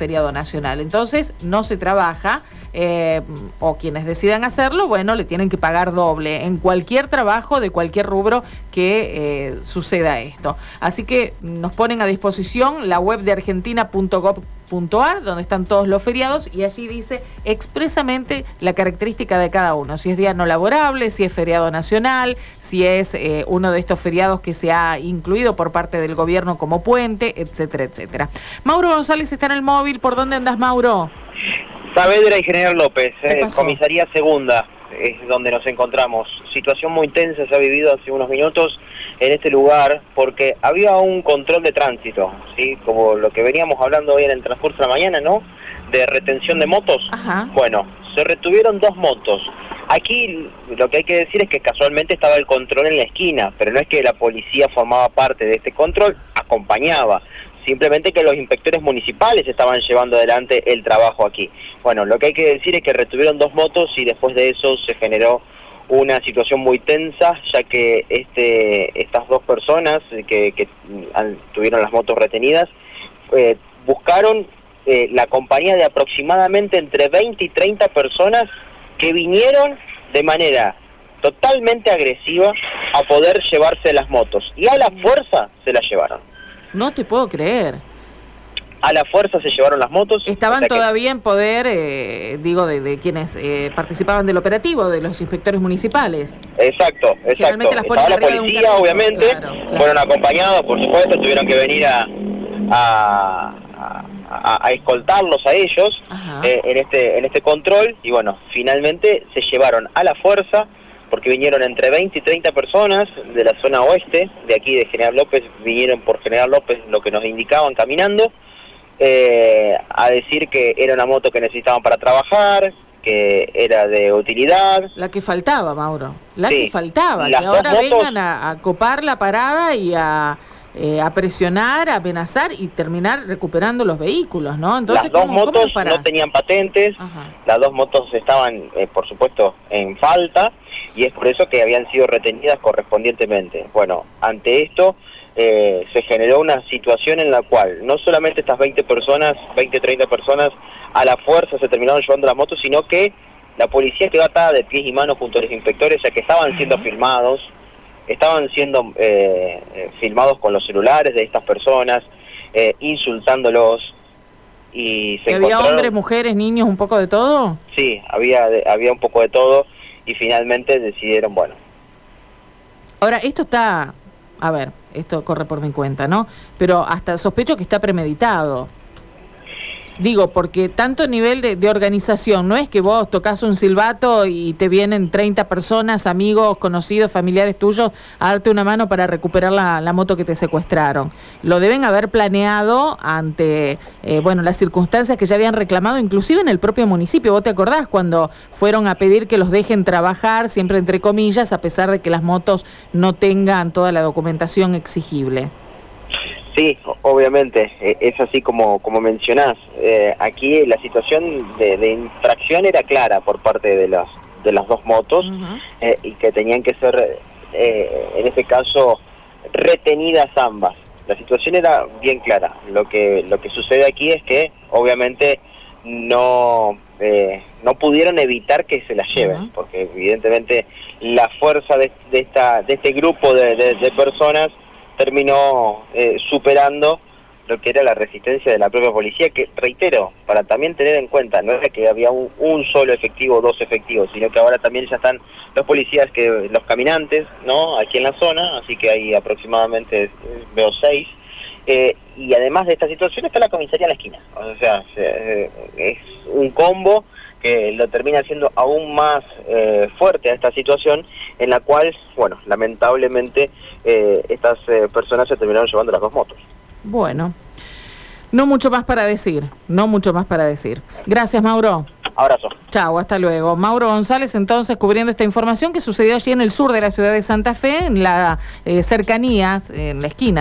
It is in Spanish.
feriado nacional. Entonces no se trabaja. Eh, o quienes decidan hacerlo, bueno, le tienen que pagar doble en cualquier trabajo de cualquier rubro que eh, suceda esto. Así que nos ponen a disposición la web de argentina.gov.ar, donde están todos los feriados, y allí dice expresamente la característica de cada uno, si es día no laborable, si es feriado nacional, si es eh, uno de estos feriados que se ha incluido por parte del gobierno como puente, etcétera, etcétera. Mauro González está en el móvil, ¿por dónde andas, Mauro? Saavedra y General López, ¿Qué eh, comisaría segunda, es donde nos encontramos. Situación muy tensa se ha vivido hace unos minutos en este lugar porque había un control de tránsito, ¿sí? Como lo que veníamos hablando hoy en el transcurso de la mañana, ¿no? De retención de motos. Ajá. Bueno, se retuvieron dos motos. Aquí lo que hay que decir es que casualmente estaba el control en la esquina, pero no es que la policía formaba parte de este control, acompañaba. Simplemente que los inspectores municipales estaban llevando adelante el trabajo aquí. Bueno, lo que hay que decir es que retuvieron dos motos y después de eso se generó una situación muy tensa, ya que este, estas dos personas que, que tuvieron las motos retenidas eh, buscaron eh, la compañía de aproximadamente entre 20 y 30 personas que vinieron de manera totalmente agresiva a poder llevarse las motos. Y a la fuerza se las llevaron. No te puedo creer. A la fuerza se llevaron las motos. Estaban que- todavía en poder, eh, digo, de, de quienes eh, participaban del operativo, de los inspectores municipales. Exacto, exacto. Las Estaba la policía, carrito, obviamente, claro, claro. fueron acompañados, por supuesto, tuvieron que venir a, a, a- a escoltarlos a ellos eh, en este en este control y bueno, finalmente se llevaron a la fuerza porque vinieron entre 20 y 30 personas de la zona oeste, de aquí de General López, vinieron por General López lo que nos indicaban caminando, eh, a decir que era una moto que necesitaban para trabajar, que era de utilidad, La que faltaba, Mauro. La Sí. que faltaba. Las que dos ahora motos- vengan a, a copar la parada y a, eh, a presionar, a amenazar y terminar recuperando los vehículos, ¿no? Entonces, las dos ¿cómo, cómo motos no tenían patentes, Ajá. las dos motos estaban, eh, por supuesto, en falta y es por eso que habían sido retenidas correspondientemente. Bueno, ante esto eh, se generó una situación en la cual no solamente estas 20 personas, 20, 30 personas a la fuerza se terminaron llevando las motos, sino que la policía quedó atada de pies y manos junto a los inspectores, ya que estaban siendo filmados, estaban siendo eh, filmados con los celulares de estas personas, eh, insultándolos y se ¿Que había encontraron- hombres, mujeres, niños, un poco de todo? Sí, había, había un poco de todo y finalmente decidieron, bueno, Ahora, esto está, a ver, esto corre por mi cuenta, ¿no? Pero hasta sospecho que está premeditado. Digo, porque tanto nivel de, de organización, no es que vos tocas un silbato y te vienen 30 personas, amigos, conocidos, familiares tuyos, a darte una mano para recuperar la, moto que te secuestraron. Lo deben haber planeado ante, eh, bueno, las circunstancias que ya habían reclamado, inclusive en el propio municipio. ¿Vos te acordás cuando fueron a pedir que los dejen trabajar, siempre entre comillas, a pesar de que las motos no tengan toda la documentación exigible? Sí, obviamente, eh, es así como, como mencionás. Eh, aquí la situación de, de infracción era clara por parte de las, de las dos motos eh, y que tenían que ser, eh, en este caso, retenidas ambas. La situación era bien clara. Lo que, lo que sucede aquí es que, obviamente, no, eh, no pudieron evitar que se las lleven, porque evidentemente la fuerza de, de esta, de este grupo de personas terminó eh, superando lo que era la resistencia de la propia policía, que reitero, para también tener en cuenta, no era que había un, solo efectivo o dos efectivos, sino que ahora también ya están los policías, que los caminantes, ¿no? Aquí en la zona, así que hay aproximadamente, eh, veo seis, eh, y además de esta situación está la comisaría en la esquina, o sea, se- eh, es un combo que lo termina haciendo aún más eh, fuerte a esta situación en la cual, bueno, lamentablemente eh, estas eh, personas se terminaron llevando las dos motos. Bueno, no mucho más para decir, no mucho más para decir. Gracias, Mauro. Abrazo. Chao, hasta luego. Mauro González, entonces, cubriendo esta información que sucedió allí en el sur de la ciudad de Santa Fe, en la cercanías, en la esquina.